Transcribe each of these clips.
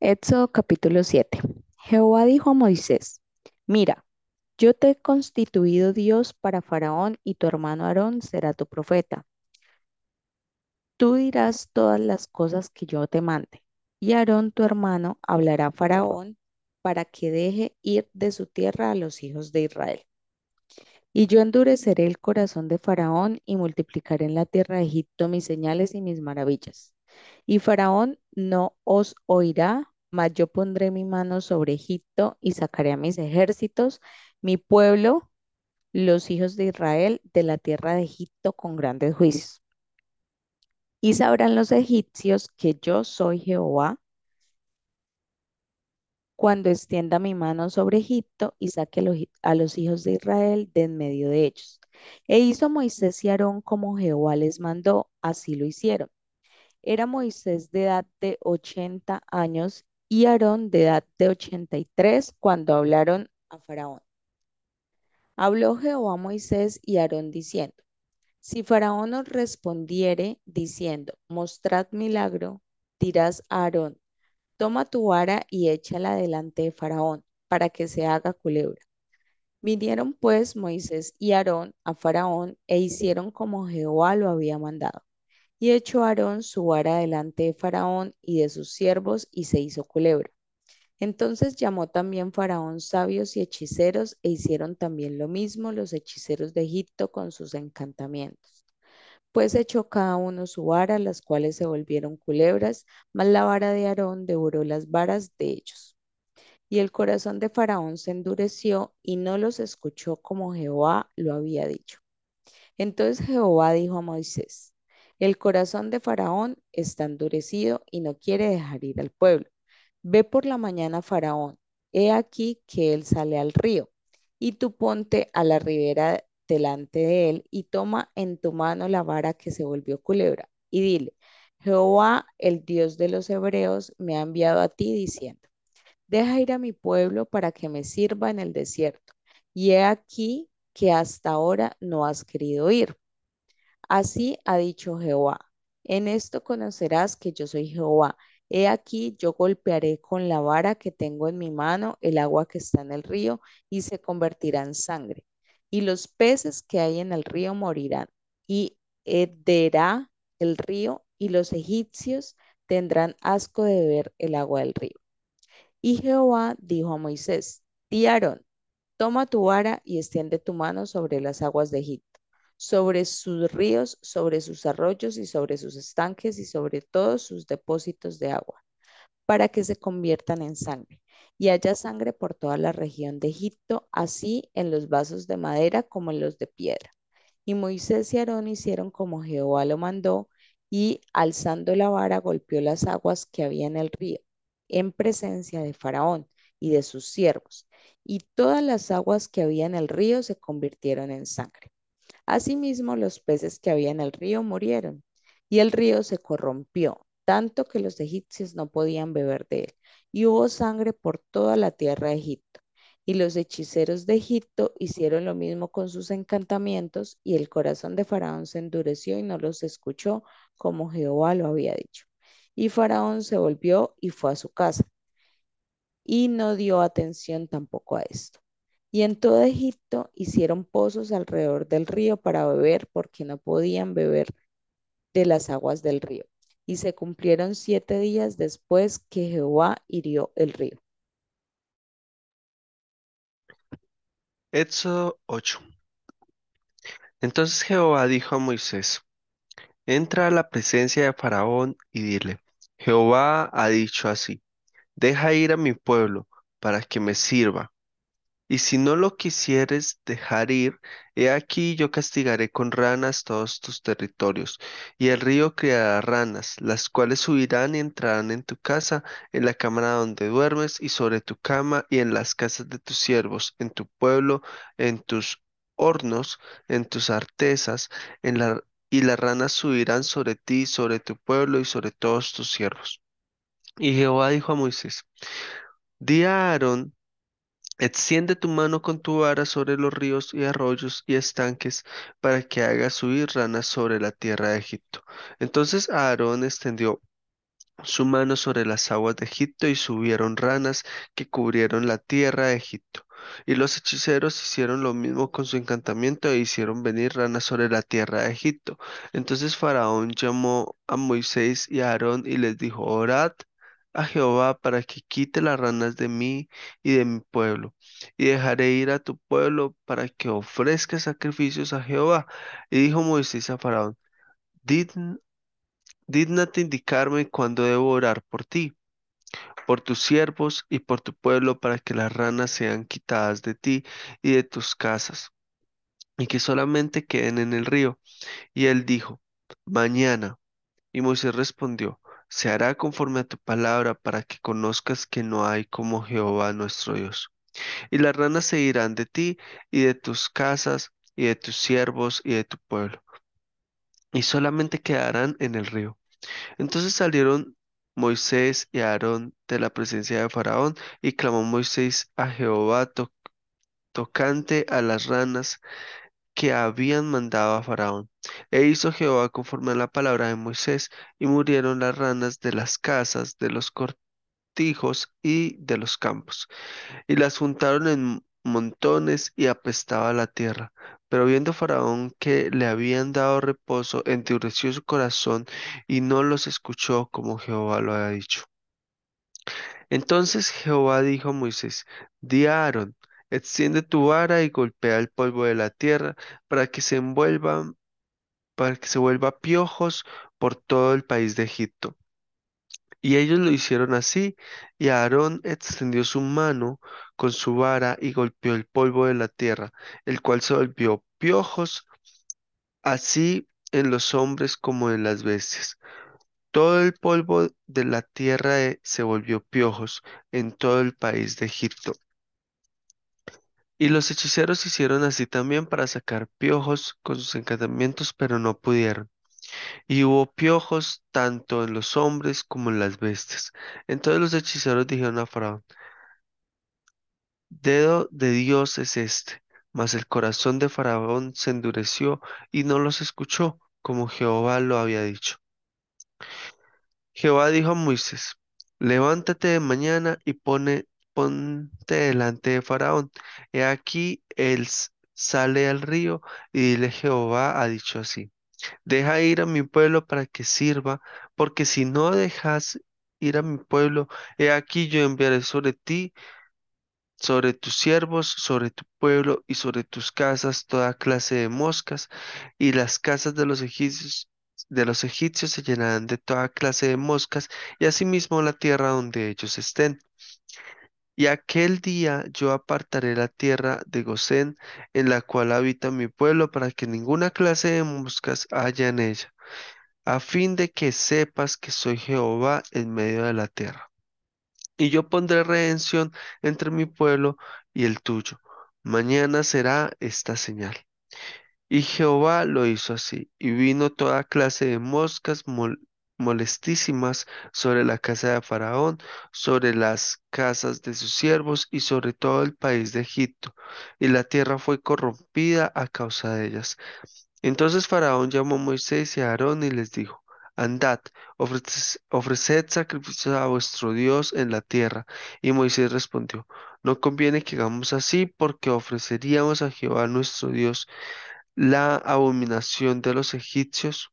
Éxodo capítulo 7. Jehová dijo a Moisés, Mira, yo te he constituido Dios para Faraón y tu hermano Aarón será tu profeta. Tú dirás todas las cosas que yo te mande, y Aarón tu hermano hablará a Faraón para que deje ir de su tierra a los hijos de Israel. Y yo endureceré el corazón de Faraón y multiplicaré en la tierra de Egipto mis señales y mis maravillas. Y Faraón no os oirá, mas yo pondré mi mano sobre Egipto y sacaré a mis ejércitos, mi pueblo, los hijos de Israel, de la tierra de Egipto con grandes juicios. Y sabrán los egipcios que yo soy Jehová cuando extienda mi mano sobre Egipto y saque a los hijos de Israel de en medio de ellos. E hizo Moisés y Aarón como Jehová les mandó, así lo hicieron. Era Moisés de edad de 80 años y Aarón de edad de 83 cuando hablaron a Faraón. Habló Jehová a Moisés y Aarón diciendo, si Faraón os respondiere diciendo, mostrad milagro, dirás a Aarón, toma tu vara y échala delante de Faraón, para que se haga culebra. Vinieron pues Moisés y Aarón a Faraón e hicieron como Jehová lo había mandado. Y echó Aarón su vara delante de Faraón y de sus siervos y se hizo culebra. Entonces llamó también Faraón sabios y hechiceros e hicieron también lo mismo los hechiceros de Egipto con sus encantamientos. Pues echó cada uno su vara, las cuales se volvieron culebras, mas la vara de Aarón devoró las varas de ellos. Y el corazón de Faraón se endureció y no los escuchó como Jehová lo había dicho. Entonces Jehová dijo a Moisés, el corazón de Faraón está endurecido y no quiere dejar ir al pueblo. Ve por la mañana Faraón, he aquí que él sale al río, y tú ponte a la ribera delante de él y toma en tu mano la vara que se volvió culebra, y dile, Jehová, el Dios de los hebreos, me ha enviado a ti diciendo, deja ir a mi pueblo para que me sirva en el desierto, y he aquí que hasta ahora no has querido ir. Así ha dicho Jehová, en esto conocerás que yo soy Jehová. He aquí, yo golpearé con la vara que tengo en mi mano el agua que está en el río y se convertirá en sangre. Y los peces que hay en el río morirán. Y hederá el río y los egipcios tendrán asco de beber el agua del río. Y Jehová dijo a Moisés, di Aarón, toma tu vara y extiende tu mano sobre las aguas de Egipto sobre sus ríos, sobre sus arroyos y sobre sus estanques y sobre todos sus depósitos de agua, para que se conviertan en sangre. Y haya sangre por toda la región de Egipto, así en los vasos de madera como en los de piedra. Y Moisés y Aarón hicieron como Jehová lo mandó, y alzando la vara golpeó las aguas que había en el río, en presencia de Faraón y de sus siervos, y todas las aguas que había en el río se convirtieron en sangre. Asimismo, los peces que había en el río murieron, y el río se corrompió, tanto que los egipcios no podían beber de él, y hubo sangre por toda la tierra de Egipto. Y los hechiceros de Egipto hicieron lo mismo con sus encantamientos, y el corazón de Faraón se endureció y no los escuchó como Jehová lo había dicho. Y Faraón se volvió y fue a su casa, y no dio atención tampoco a esto. Y en todo Egipto hicieron pozos alrededor del río para beber, porque no podían beber de las aguas del río. Y se cumplieron siete días después que Jehová hirió el río. Éxodo 8. Entonces Jehová dijo a Moisés, entra a la presencia de Faraón y dile, Jehová ha dicho así, deja ir a mi pueblo para que me sirva y si no lo quisieres dejar ir, he aquí yo castigaré con ranas todos tus territorios, y el río criará ranas, las cuales subirán y entrarán en tu casa, en la cámara donde duermes, y sobre tu cama, y en las casas de tus siervos, en tu pueblo, en tus hornos, en tus artesas, en la, y las ranas subirán sobre ti, sobre tu pueblo y sobre todos tus siervos. Y Jehová dijo a Moisés, Di a Aarón, Extiende tu mano con tu vara sobre los ríos y arroyos y estanques para que haga subir ranas sobre la tierra de Egipto. Entonces Aarón extendió su mano sobre las aguas de Egipto y subieron ranas que cubrieron la tierra de Egipto. Y los hechiceros hicieron lo mismo con su encantamiento e hicieron venir ranas sobre la tierra de Egipto. Entonces Faraón llamó a Moisés y a Aarón y les dijo, Orad a Jehová para que quite las ranas de mí y de mi pueblo, y dejaré ir a tu pueblo para que ofrezca sacrificios a Jehová. Y dijo Moisés a Faraón, "Dign- Dígnate indicarme cuándo debo orar por ti, por tus siervos y por tu pueblo, para que las ranas sean quitadas de ti y de tus casas, y que solamente queden en el río. Y él dijo, Mañana. Y Moisés respondió, Se hará conforme a tu palabra, para que conozcas que no hay como Jehová nuestro Dios. Y las ranas se irán de ti y de tus casas y de tus siervos y de tu pueblo, y solamente quedarán en el río. Entonces salieron Moisés y Aarón de la presencia de Faraón, y clamó Moisés a Jehová to- tocante a las ranas que habían mandado a Faraón. E hizo Jehová conforme a la palabra de Moisés, y murieron las ranas de las casas, de los cortijos y de los campos, y las juntaron en montones y apestaba la tierra. Pero viendo Faraón que le habían dado reposo, endureció su corazón y no los escuchó como Jehová lo había dicho. Entonces Jehová dijo a Moisés, di a extiende tu vara y golpea el polvo de la tierra para que se envuelvan, para que se vuelva piojos por todo el país de Egipto. Y ellos lo hicieron así, y Aarón extendió su mano con su vara y golpeó el polvo de la tierra, el cual se volvió piojos, así en los hombres como en las bestias. Todo el polvo de la tierra eh, se volvió piojos en todo el país de Egipto. Y los hechiceros hicieron así también para sacar piojos con sus encantamientos, pero no pudieron. Y hubo piojos tanto en los hombres como en las bestias. Entonces los hechiceros dijeron a Faraón, Dedo de Dios es este. Mas el corazón de Faraón se endureció y no los escuchó, como Jehová lo había dicho. Jehová dijo a Moisés, levántate de mañana y pone, ponte delante de Faraón. He aquí él sale al río y dile Jehová ha dicho así, deja ir a mi pueblo para que sirva, porque si no dejas ir a mi pueblo, he aquí yo enviaré sobre ti sobre tus siervos, sobre tu pueblo y sobre tus casas toda clase de moscas, y las casas de los egipcios, de los egipcios se llenarán de toda clase de moscas, y asimismo la tierra donde ellos estén. Y aquel día yo apartaré la tierra de Gosén, en la cual habita mi pueblo, para que ninguna clase de moscas haya en ella, a fin de que sepas que soy Jehová en medio de la tierra. Y yo pondré redención entre mi pueblo y el tuyo. Mañana será esta señal. Y Jehová lo hizo así, y vino toda clase de moscas molestísimas sobre la casa de Faraón, sobre las casas de sus siervos y sobre todo el país de Egipto, y la tierra fue corrompida a causa de ellas. Entonces Faraón llamó a Moisés y a Aarón y les dijo, Andad, ofrece- ofreced sacrificios a vuestro Dios en la tierra. Y Moisés respondió, No conviene que hagamos así, porque ofreceríamos a Jehová nuestro Dios la abominación de los egipcios.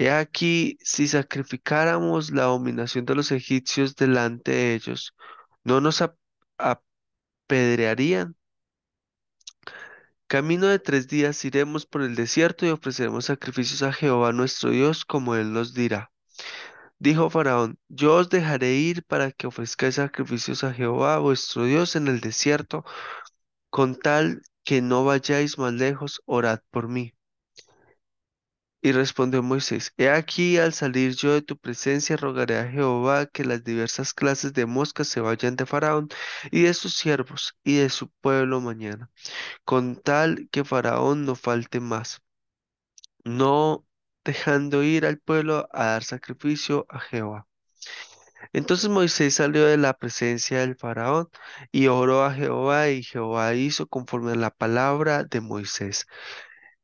He aquí, si sacrificáramos la abominación de los egipcios delante de ellos, ¿no nos ap- apedrearían? Camino de tres días iremos por el desierto y ofreceremos sacrificios a Jehová nuestro Dios, como él nos dirá. Dijo Faraón, yo os dejaré ir para que ofrezcáis sacrificios a Jehová vuestro Dios en el desierto, con tal que no vayáis más lejos, orad por mí. Y respondió Moisés, He aquí, al salir yo de tu presencia, rogaré a Jehová que las diversas clases de moscas se vayan de Faraón y de sus siervos y de su pueblo mañana, con tal que Faraón no falte más, no dejando ir al pueblo a dar sacrificio a Jehová. Entonces Moisés salió de la presencia del faraón y oró a Jehová, y Jehová hizo conforme a la palabra de Moisés,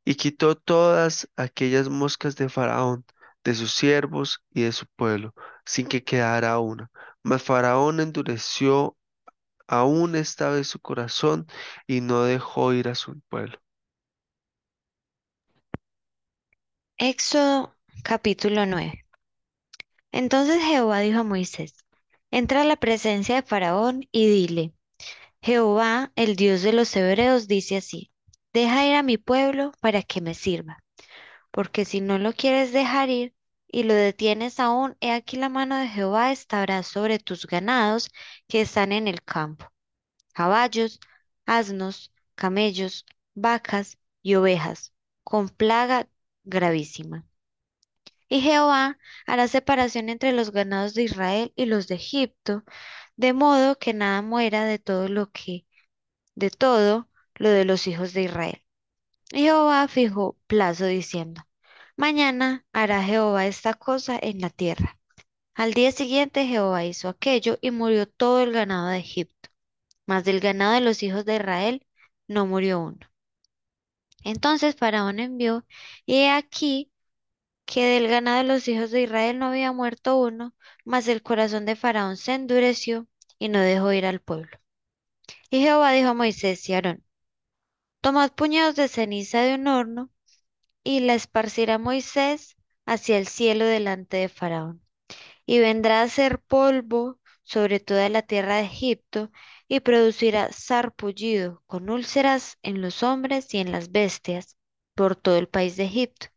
y quitó todas aquellas moscas de faraón, de sus siervos y de su pueblo. sin que quedara una. Mas Faraón endureció aún esta vez su corazón y no dejó ir a su pueblo. Éxodo capítulo 9. Entonces Jehová dijo a Moisés, entra a la presencia de Faraón y dile, Jehová, el Dios de los hebreos, dice así, deja ir a mi pueblo para que me sirva, porque si no lo quieres dejar ir y lo detienes aún, he aquí la mano de Jehová estará sobre tus ganados que están en el campo, caballos, asnos, camellos, vacas y ovejas, con plaga gravísima. Y Jehová hará separación entre los ganados de Israel y los de Egipto, de modo que nada muera de todo lo que, de todo lo de los hijos de Israel. Y Jehová fijó plazo diciendo, Mañana hará Jehová esta cosa en la tierra. Al día siguiente Jehová hizo aquello y murió todo el ganado de Egipto, mas del ganado de los hijos de Israel no murió uno. Entonces Faraón envió, y he aquí que del ganado de los hijos de Israel no había muerto uno, mas el corazón de Faraón se endureció y no dejó ir al pueblo. Y Jehová dijo a Moisés y Aarón, Tomad puñados de ceniza de un horno y la esparcirá Moisés hacia el cielo delante de Faraón. Y vendrá a ser polvo sobre toda la tierra de Egipto y producirá sarpullido con úlceras en los hombres y en las bestias por todo el país de Egipto.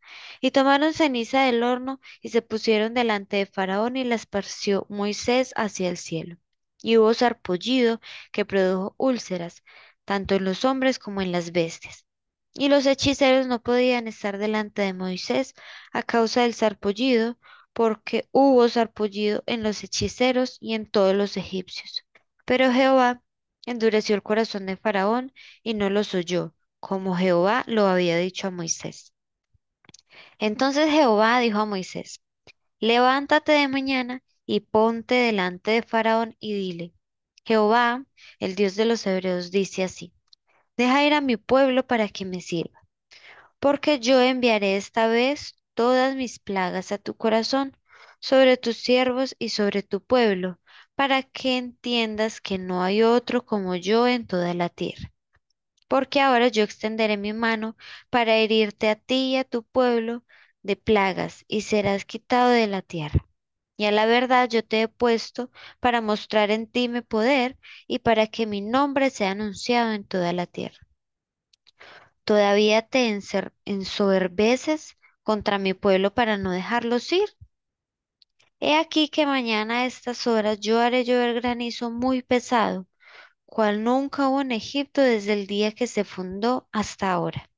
Y tomaron ceniza del horno y se pusieron delante de Faraón y la esparció Moisés hacia el cielo. Y hubo sarpullido que produjo úlceras, tanto en los hombres como en las bestias. Y los hechiceros no podían estar delante de Moisés a causa del sarpullido, porque hubo sarpullido en los hechiceros y en todos los egipcios. Pero Jehová endureció el corazón de Faraón y no los oyó, como Jehová lo había dicho a Moisés. Entonces Jehová dijo a Moisés, Levántate de mañana y ponte delante de Faraón y dile, Jehová, el Dios de los hebreos, dice así, Deja ir a mi pueblo para que me sirva, porque yo enviaré esta vez todas mis plagas a tu corazón, sobre tus siervos y sobre tu pueblo, para que entiendas que no hay otro como yo en toda la tierra porque ahora yo extenderé mi mano para herirte a ti y a tu pueblo de plagas, y serás quitado de la tierra. Y a la verdad yo te he puesto para mostrar en ti mi poder y para que mi nombre sea anunciado en toda la tierra. ¿Todavía te ensoberbeces contra mi pueblo para no dejarlos ir? He aquí que mañana a estas horas yo haré llover granizo muy pesado cual nunca hubo en Egipto desde el día que se fundó hasta ahora.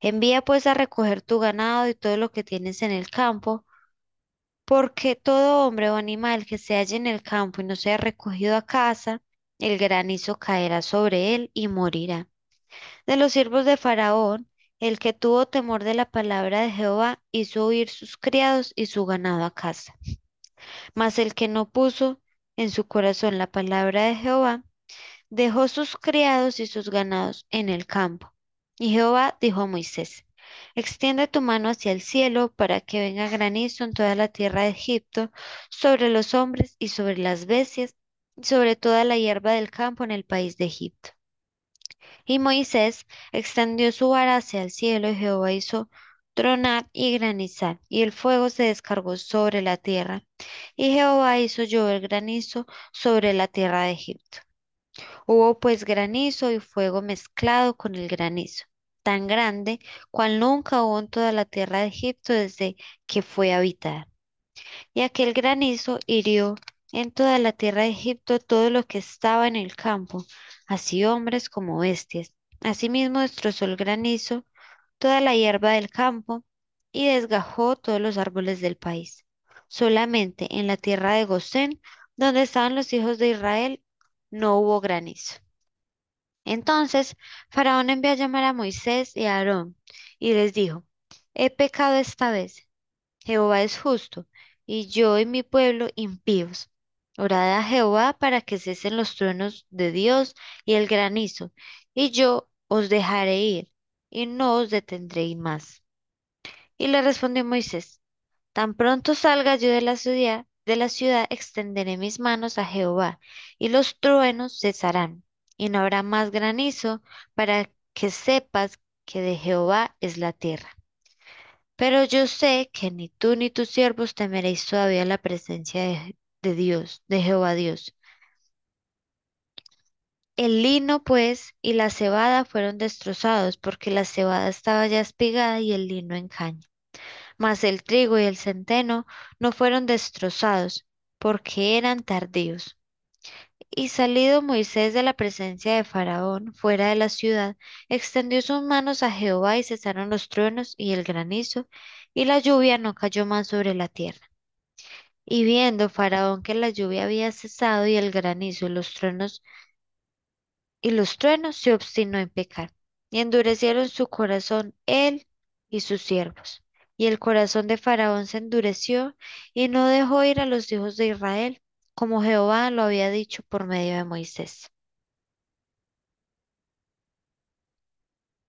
Envía pues a recoger tu ganado y todo lo que tienes en el campo, porque todo hombre o animal que se halle en el campo y no sea recogido a casa, el granizo caerá sobre él y morirá. De los siervos de Faraón, el que tuvo temor de la palabra de Jehová hizo huir sus criados y su ganado a casa. Mas el que no puso en su corazón la palabra de Jehová, dejó sus criados y sus ganados en el campo. Y Jehová dijo a Moisés, extiende tu mano hacia el cielo para que venga granizo en toda la tierra de Egipto, sobre los hombres y sobre las bestias, y sobre toda la hierba del campo en el país de Egipto. Y Moisés extendió su vara hacia el cielo y Jehová hizo tronar y granizar, y el fuego se descargó sobre la tierra, y Jehová hizo llover granizo sobre la tierra de Egipto. Hubo pues granizo y fuego mezclado con el granizo, tan grande cual nunca hubo en toda la tierra de Egipto desde que fue habitada. Y aquel granizo hirió en toda la tierra de Egipto todo lo que estaba en el campo, así hombres como bestias. Asimismo destrozó el granizo toda la hierba del campo y desgajó todos los árboles del país. Solamente en la tierra de Gosén, donde estaban los hijos de Israel, no hubo granizo. Entonces Faraón envió a llamar a Moisés y a Aarón y les dijo, he pecado esta vez, Jehová es justo, y yo y mi pueblo impíos. Orad a Jehová para que cesen los truenos de Dios y el granizo, y yo os dejaré ir, y no os detendré más. Y le respondió Moisés, tan pronto salga yo de la ciudad, de la ciudad extenderé mis manos a Jehová, y los truenos cesarán, y no habrá más granizo, para que sepas que de Jehová es la tierra. Pero yo sé que ni tú ni tus siervos temeréis todavía la presencia de, de Dios, de Jehová Dios. El lino, pues, y la cebada fueron destrozados, porque la cebada estaba ya espigada y el lino en caña. Mas el trigo y el centeno no fueron destrozados, porque eran tardíos. Y salido Moisés de la presencia de Faraón fuera de la ciudad, extendió sus manos a Jehová y cesaron los truenos y el granizo, y la lluvia no cayó más sobre la tierra. Y viendo Faraón que la lluvia había cesado y el granizo y los truenos y los truenos se obstinó en pecar, y endurecieron su corazón él y sus siervos. Y el corazón de Faraón se endureció y no dejó ir a los hijos de Israel, como Jehová lo había dicho por medio de Moisés.